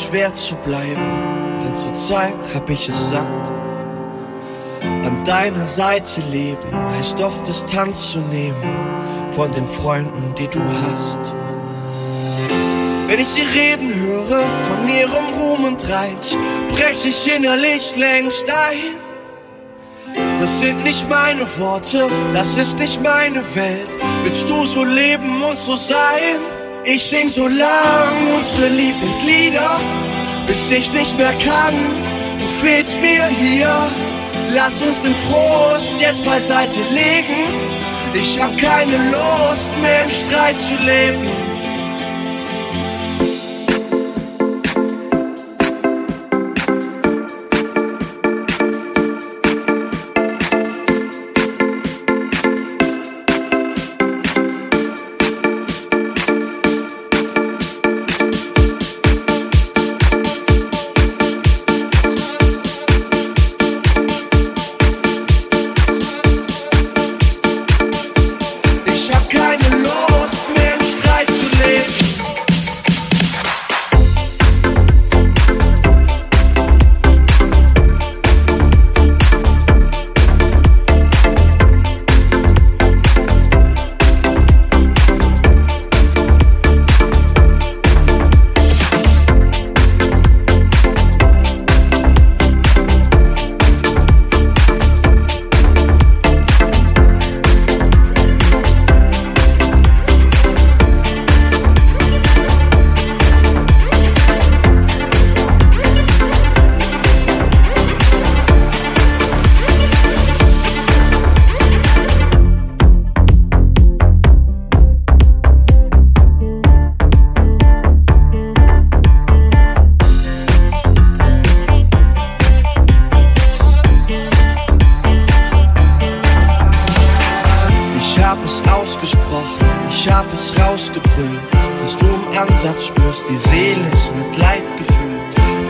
schwer zu bleiben, denn zur Zeit hab ich es satt. An deiner Seite leben heißt oft Distanz zu nehmen von den Freunden, die du hast. Wenn ich sie reden höre von ihrem Ruhm und Reich, brech ich innerlich längst ein. Das sind nicht meine Worte, das ist nicht meine Welt. Willst du so leben und so sein? Ich sing so lang unsere Lieblingslieder, bis ich nicht mehr kann. Du fehlst mir hier. Lass uns den Frust jetzt beiseite legen. Ich hab keine Lust mehr im Streit zu leben.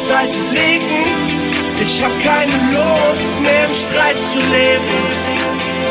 Zeit vermisst. Verdammt, ich weiß nicht,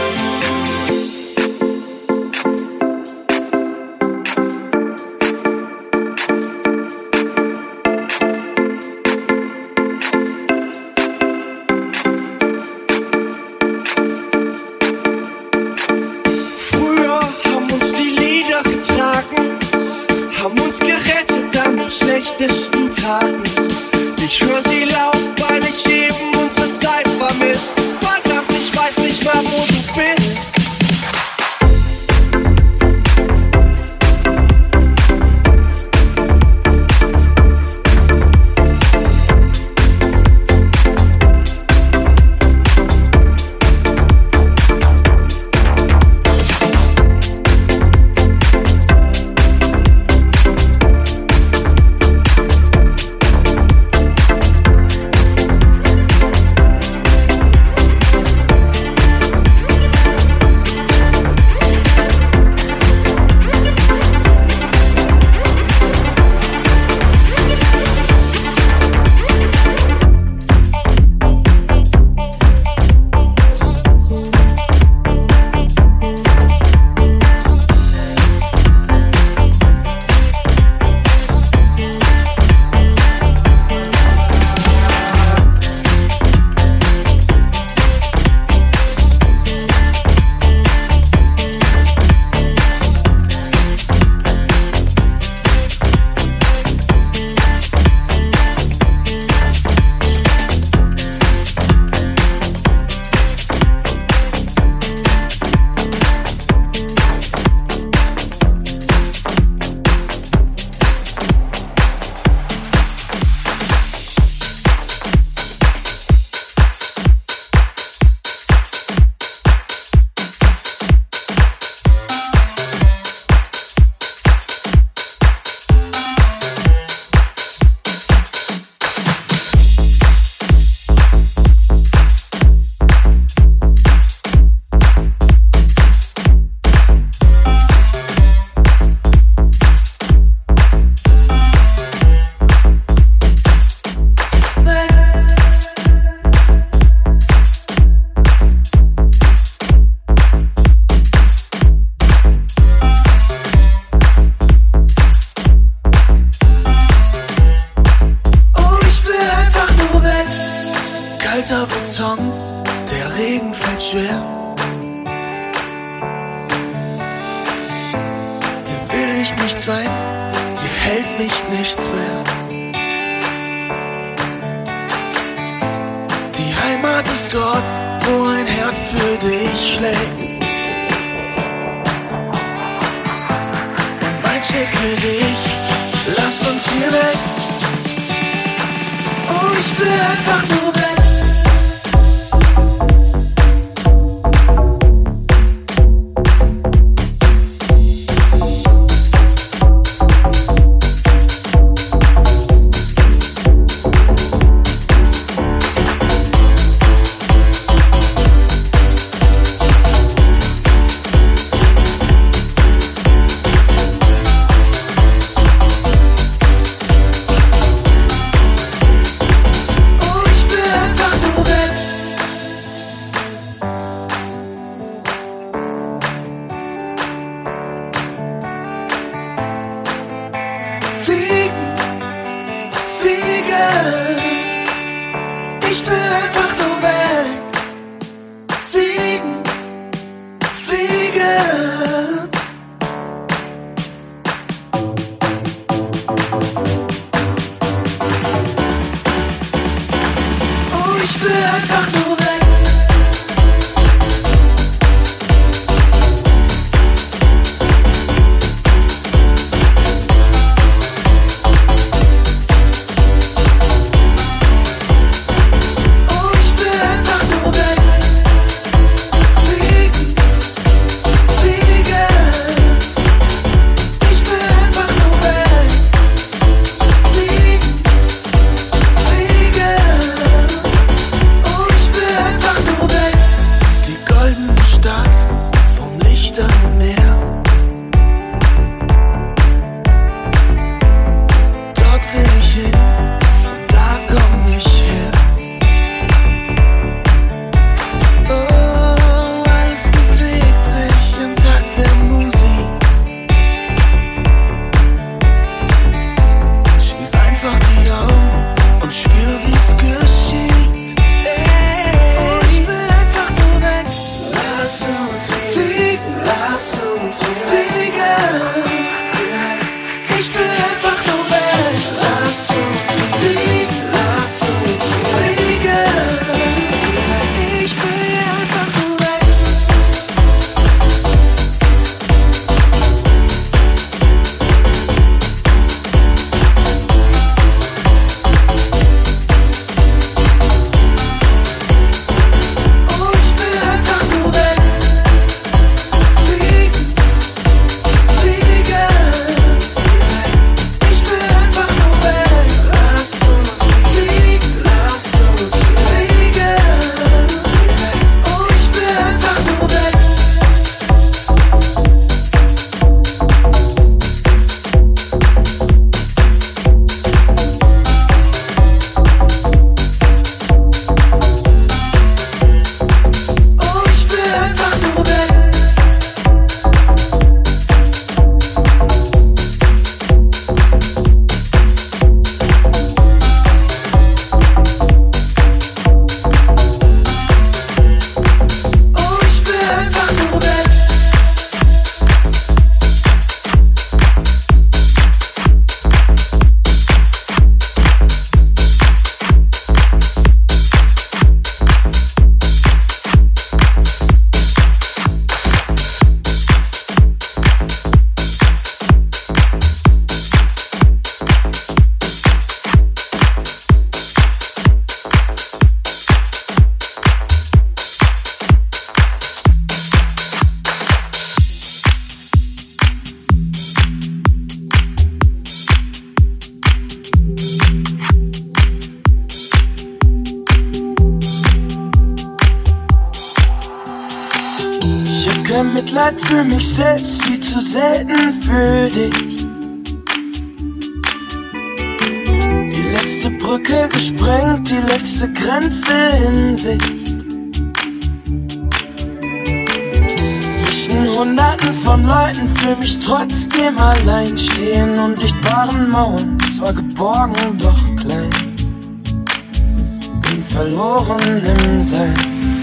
Herz für dich schlägt. Mein Schick für dich, lass uns hier weg. Oh, ich will einfach nur weg. für dich. Die letzte Brücke gesprengt, die letzte Grenze in sich. Zwischen Hunderten von Leuten fühl mich trotzdem allein stehen, unsichtbaren Mauern, zwar geborgen, doch klein. Bin verloren im Sein.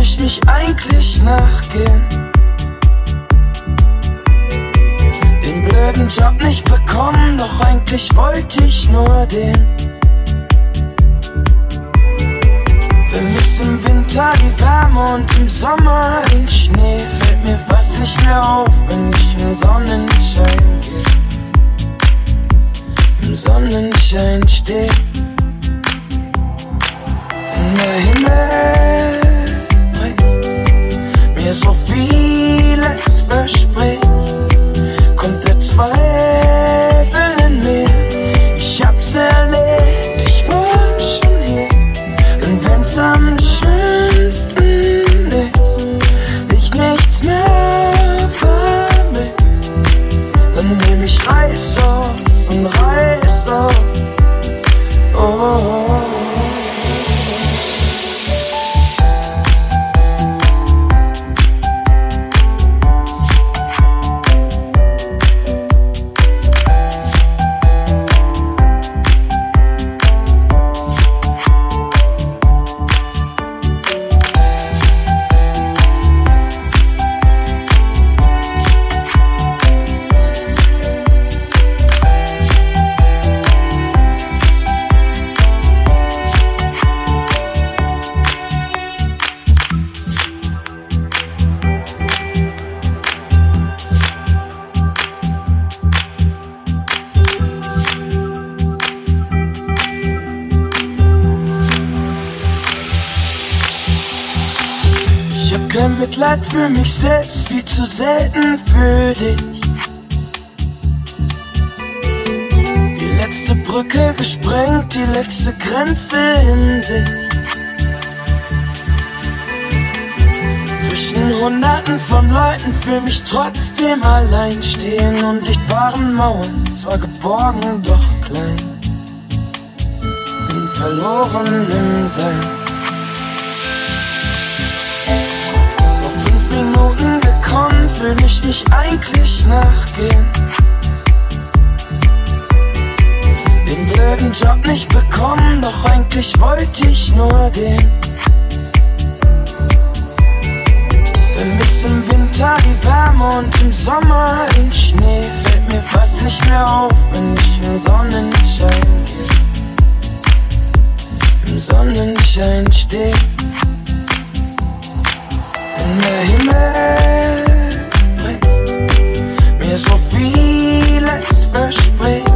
Ich mich eigentlich nachgehen. Den blöden Job nicht bekommen, doch eigentlich wollte ich nur den. Vermiss im Winter die Wärme und im Sommer den Schnee. Fällt mir fast nicht mehr auf, wenn ich im Sonnenschein gehe. Im Sonnenschein stehe. In der Zwischen hunderten von Leuten fühl mich trotzdem allein stehen. Unsichtbaren Mauern, zwar geborgen, doch klein. Bin verloren im Sein. Vor fünf Minuten gekommen, fühl ich mich eigentlich nachgehen. Blöden Job nicht bekommen, doch eigentlich wollte ich nur den. Vermiss im Winter die Wärme und im Sommer den Schnee. Fällt mir fast nicht mehr auf, wenn ich im Sonnenschein. Im Sonnenschein steh. Und der Himmel mir so vieles verspricht.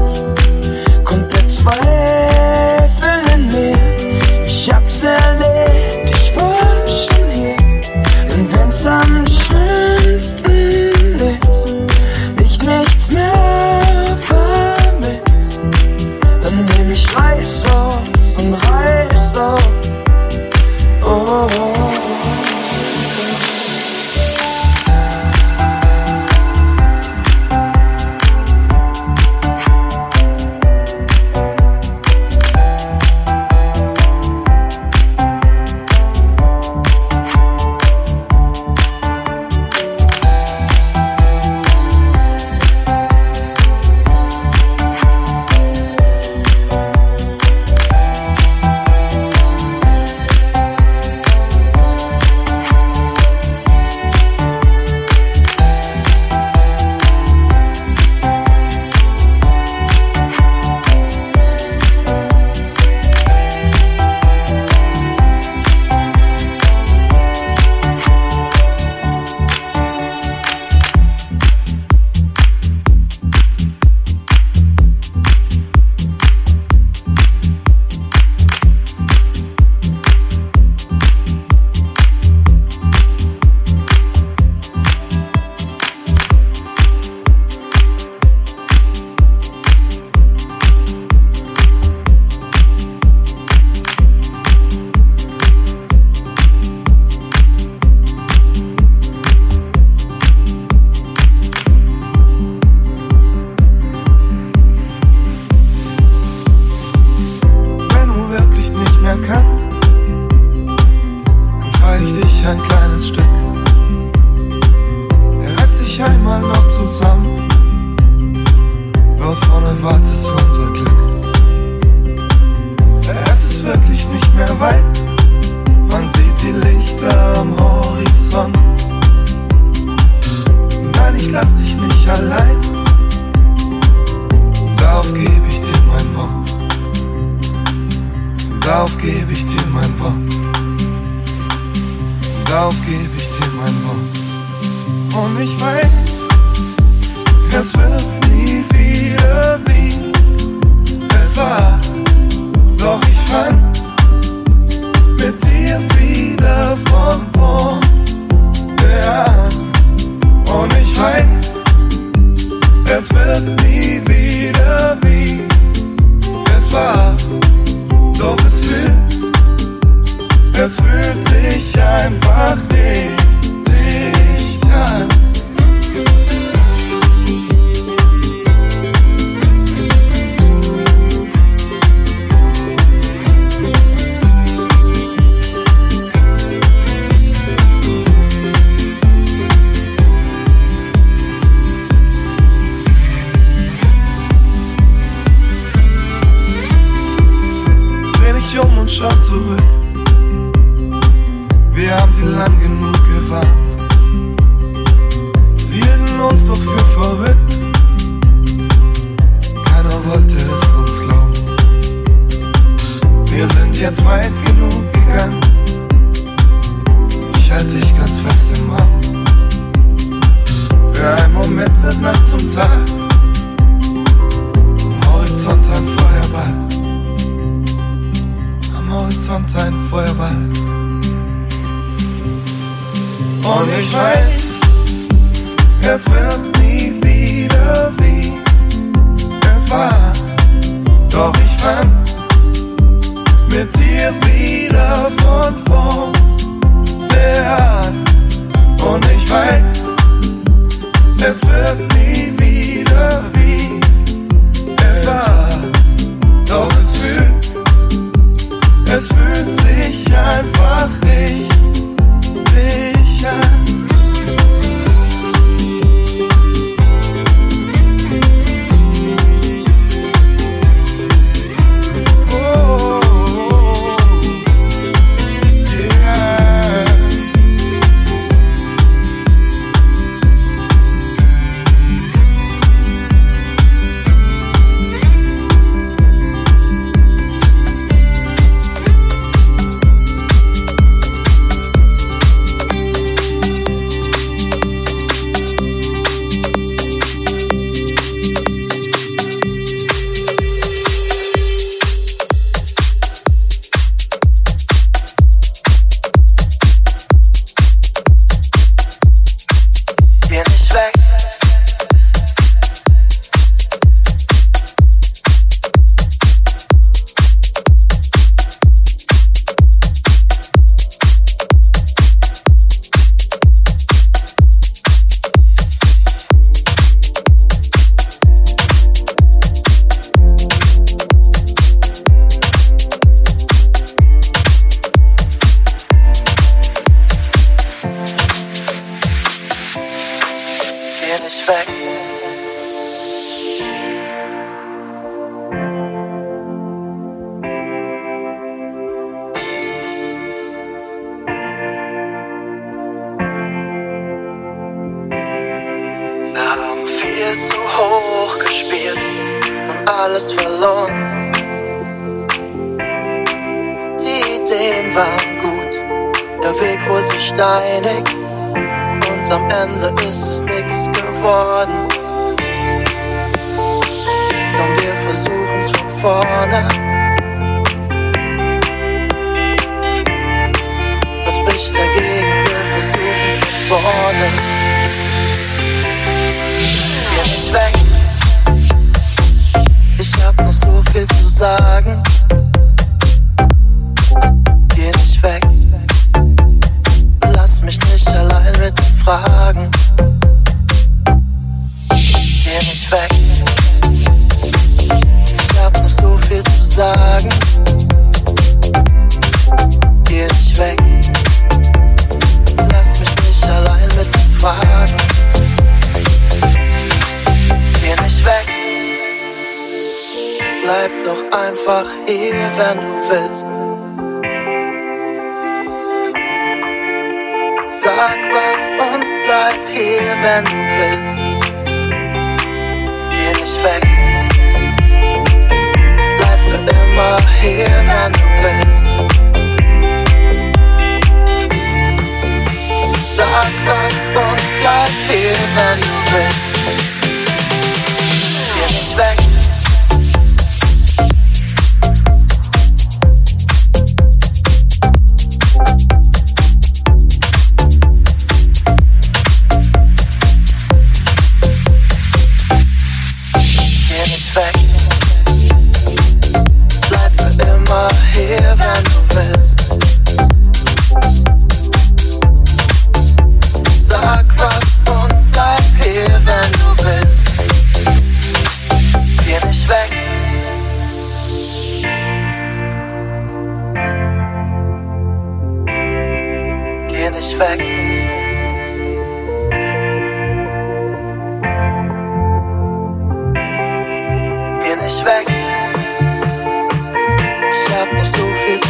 Ich hab noch so viel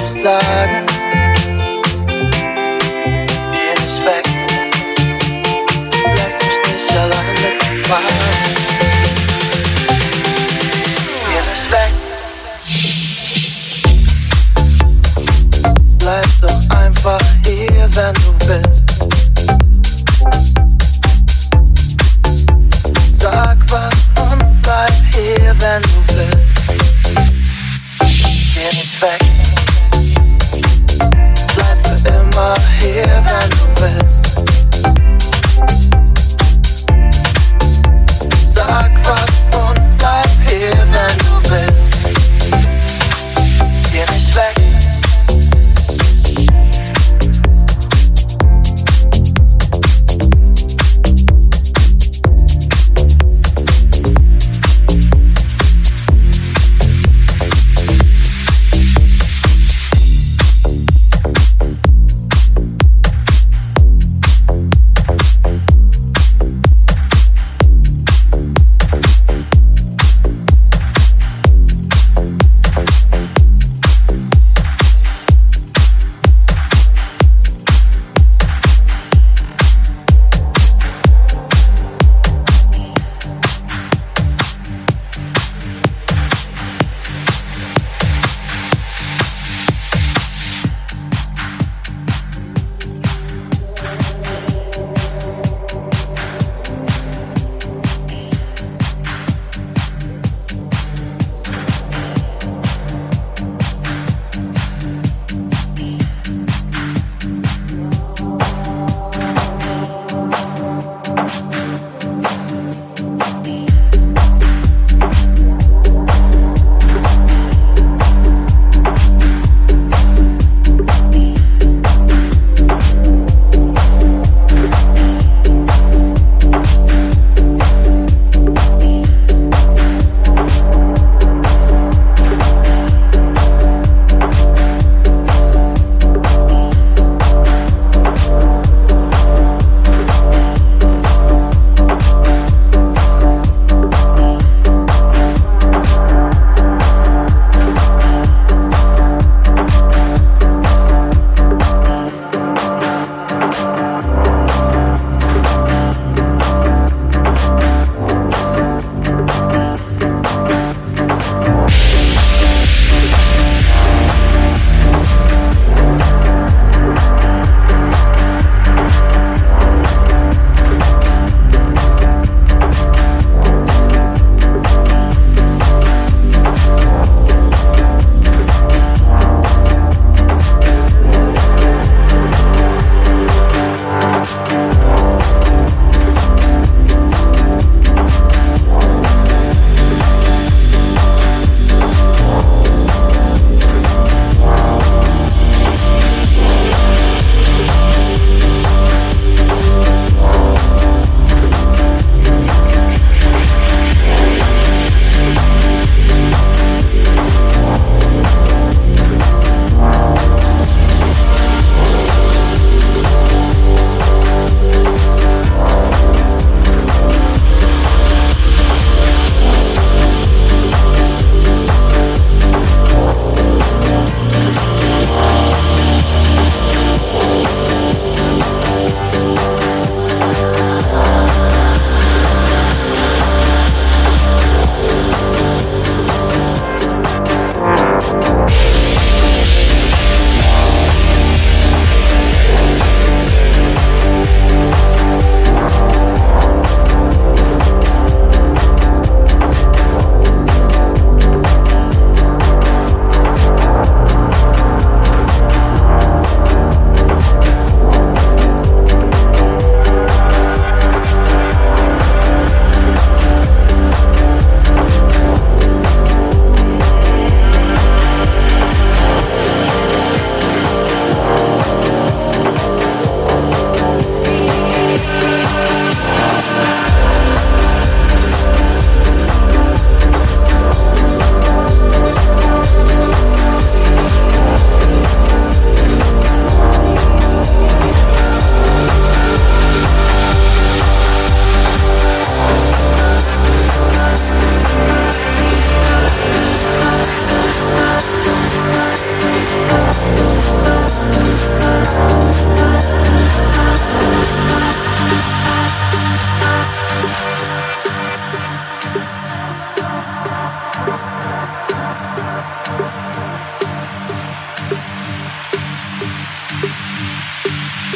thank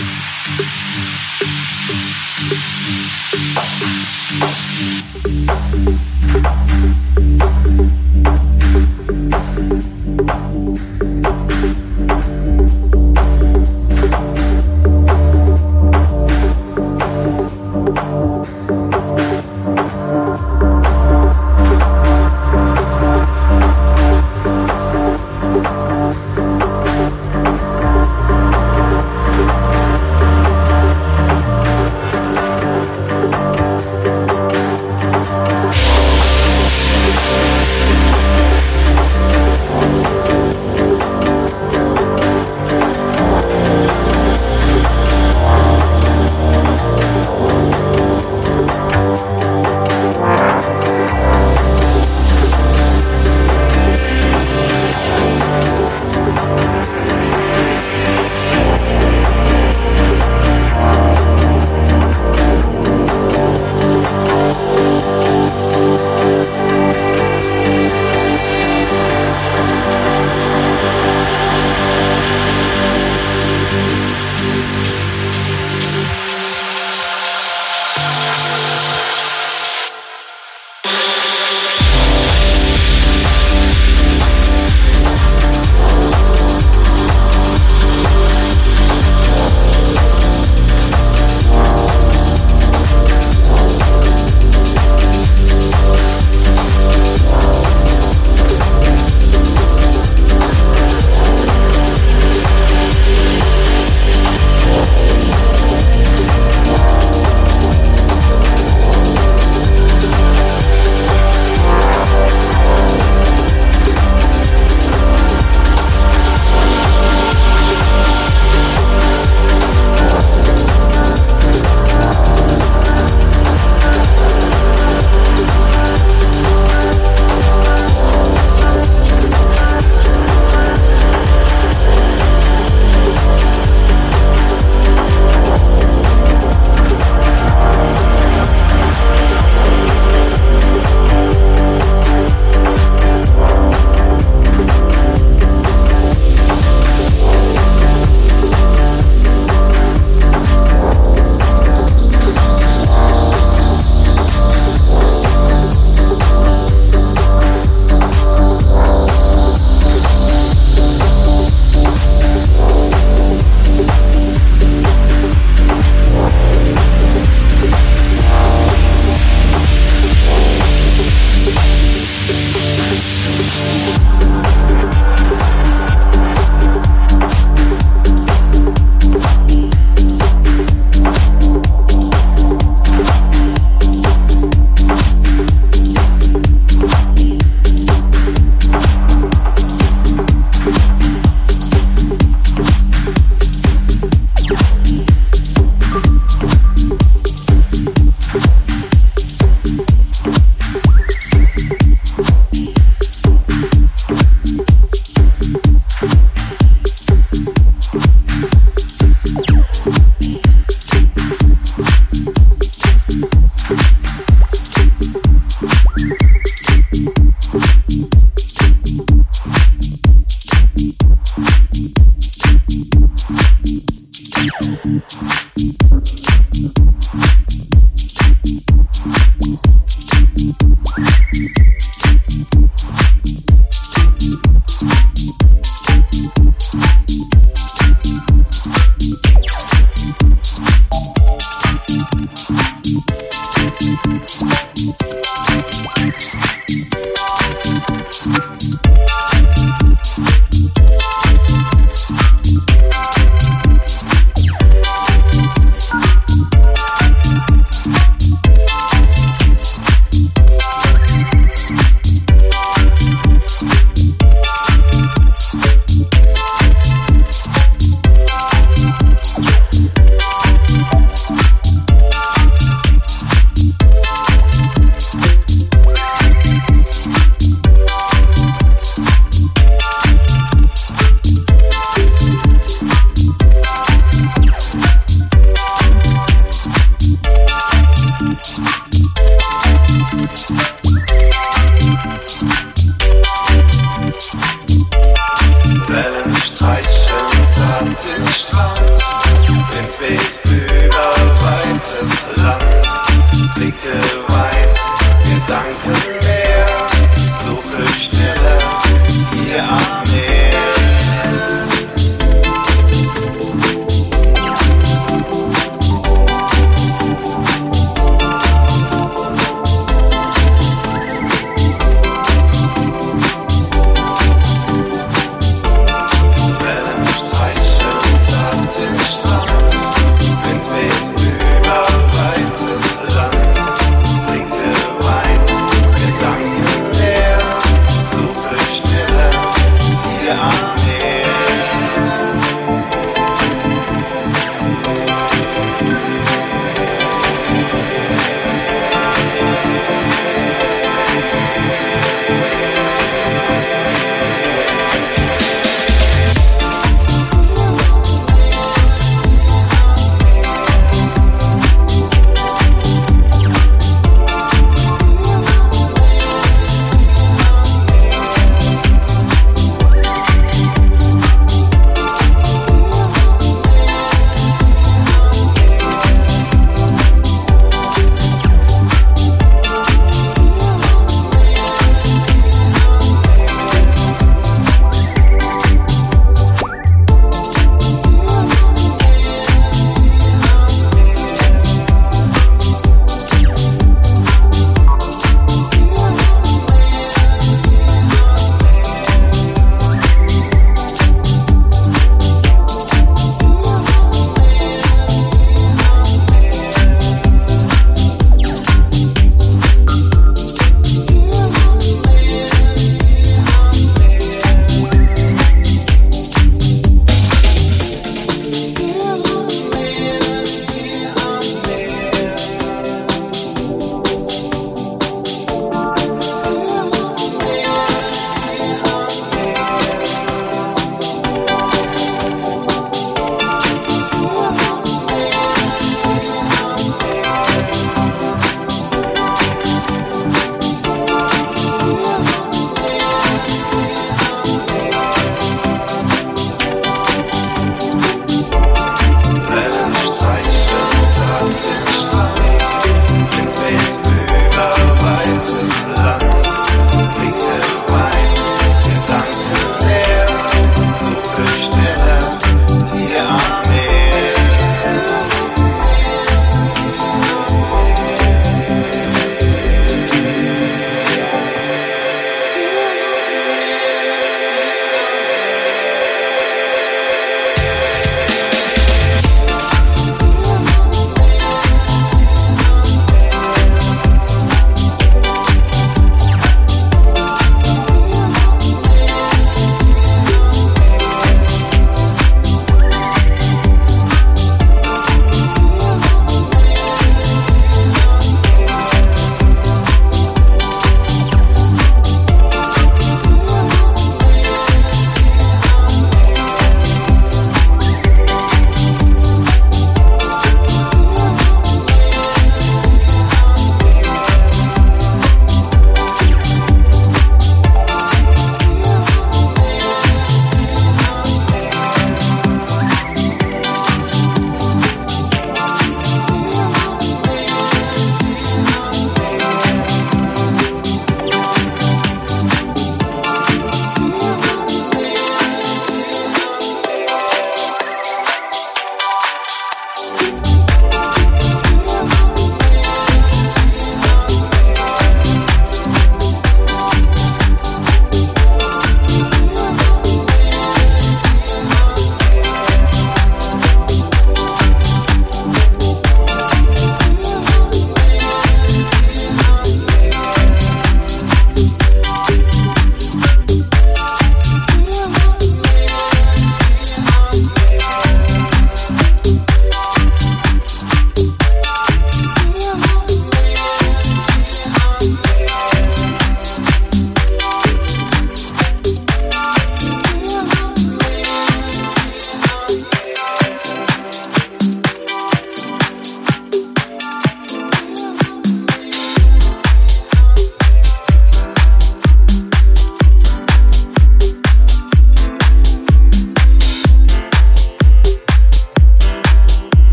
you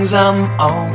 I'm on.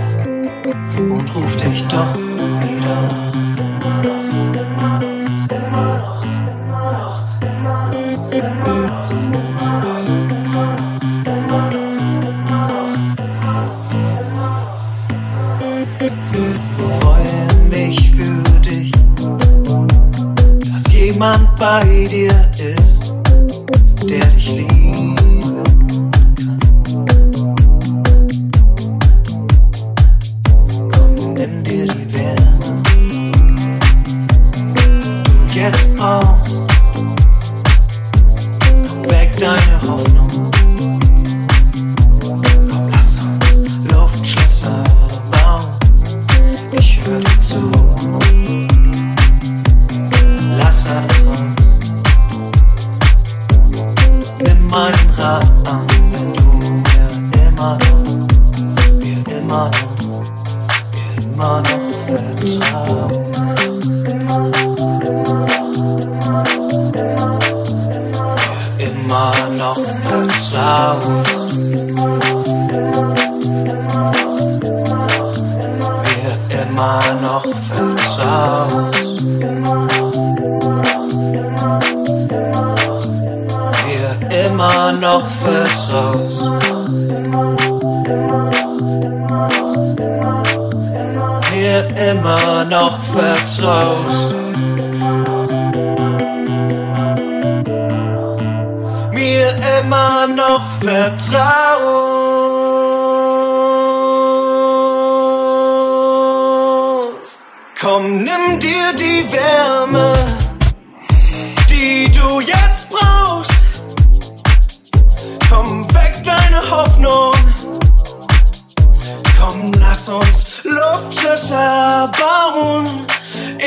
immer noch vertraust. Mir immer noch vertraust. Mir immer noch vertraust. Komm, nimm dir die Welt.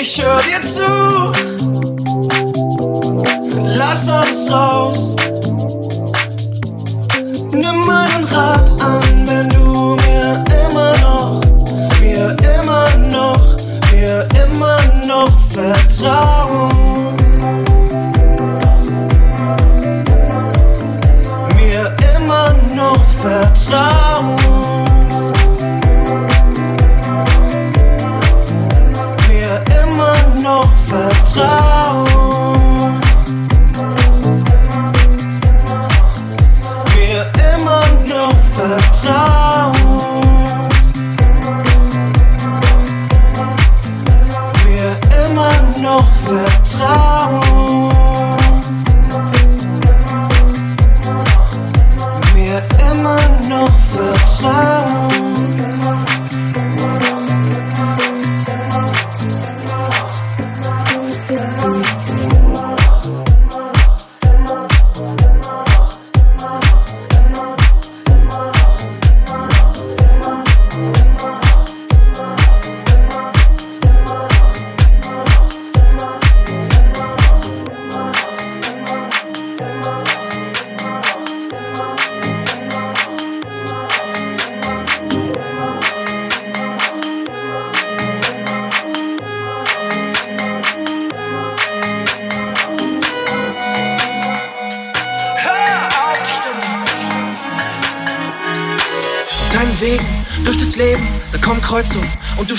ich hör dir zu. Lass alles raus. Nimm meinen Rat an.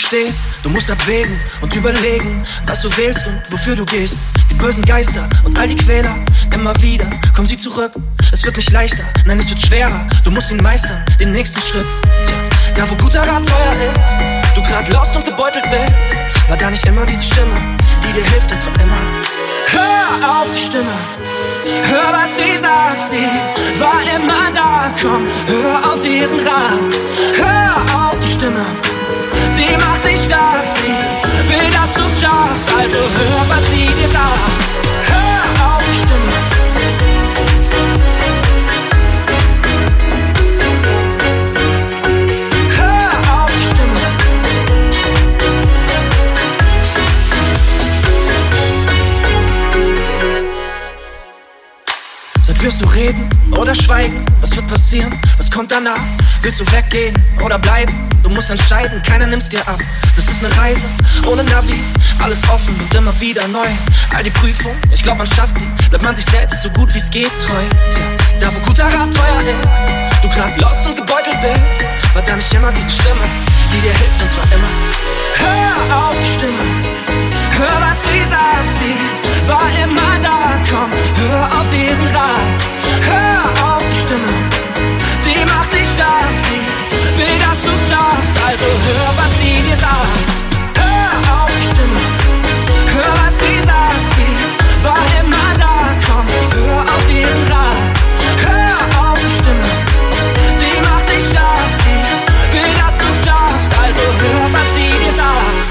Stehst. Du musst abwägen und überlegen, was du wählst und wofür du gehst. Die bösen Geister und all die Quäler, immer wieder kommen sie zurück. Es wird nicht leichter, nein, es wird schwerer. Du musst ihn meistern, den nächsten Schritt. Tja, da wo guter Rat teuer ist, du grad lost und gebeutelt bist, war da nicht immer diese Stimme, die dir hilft und zwar immer. Hör auf die Stimme, hör was sie sagt, sie war immer da. Komm, hör auf ihren Rat, hör auf die Stimme, sie macht dich stark, sie will, dass du's schaffst. Also hör, was sie dir sagt, hör auf die Stimme. Wirst du reden oder schweigen? Was wird passieren? Was kommt danach? Willst du weggehen oder bleiben? Du musst entscheiden, keiner nimmt's dir ab. Das ist eine Reise ohne Navi, alles offen und immer wieder neu. All die Prüfungen, ich glaub man schafft die. Bleibt man sich selbst so gut wie's geht treu. Tja, da wo guter Rat teuer ist, du grad lost und gebeutelt bist, war da nicht immer diese Stimme, die dir hilft und zwar immer. Hör auf die Stimme, hör was sie sagt, sie war immer da. Komm, hör auf ihren Rat, hör auf Also hör, was sie dir sagt, hör auf die Stimme, hör was sie sagt, sie war immer da. Komm, hör auf ihren Rat, hör auf die Stimme, sie macht dich stark, sie will, dass du schaffst. Also hör, was sie dir sagt.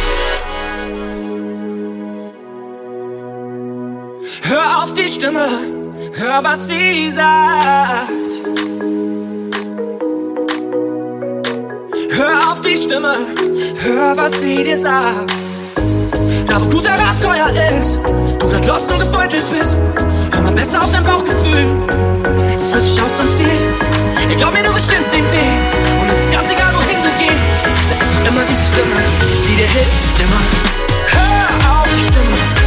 Hör auf die Stimme, hör was sie sagt. Stimme, hör, was sie dir sagt. Da wo guter Rat teuer ist, du grad lost und gebeutelt bist, hör mal besser auf dein Bauchgefühl. Es wird dich auch zum Ziel. Ich glaub mir, du bestimmst den Weg. Und es ist ganz egal, wohin du gehst. Da ist auch immer diese Stimme, die dir hilft, immer. Hör auf die Stimme.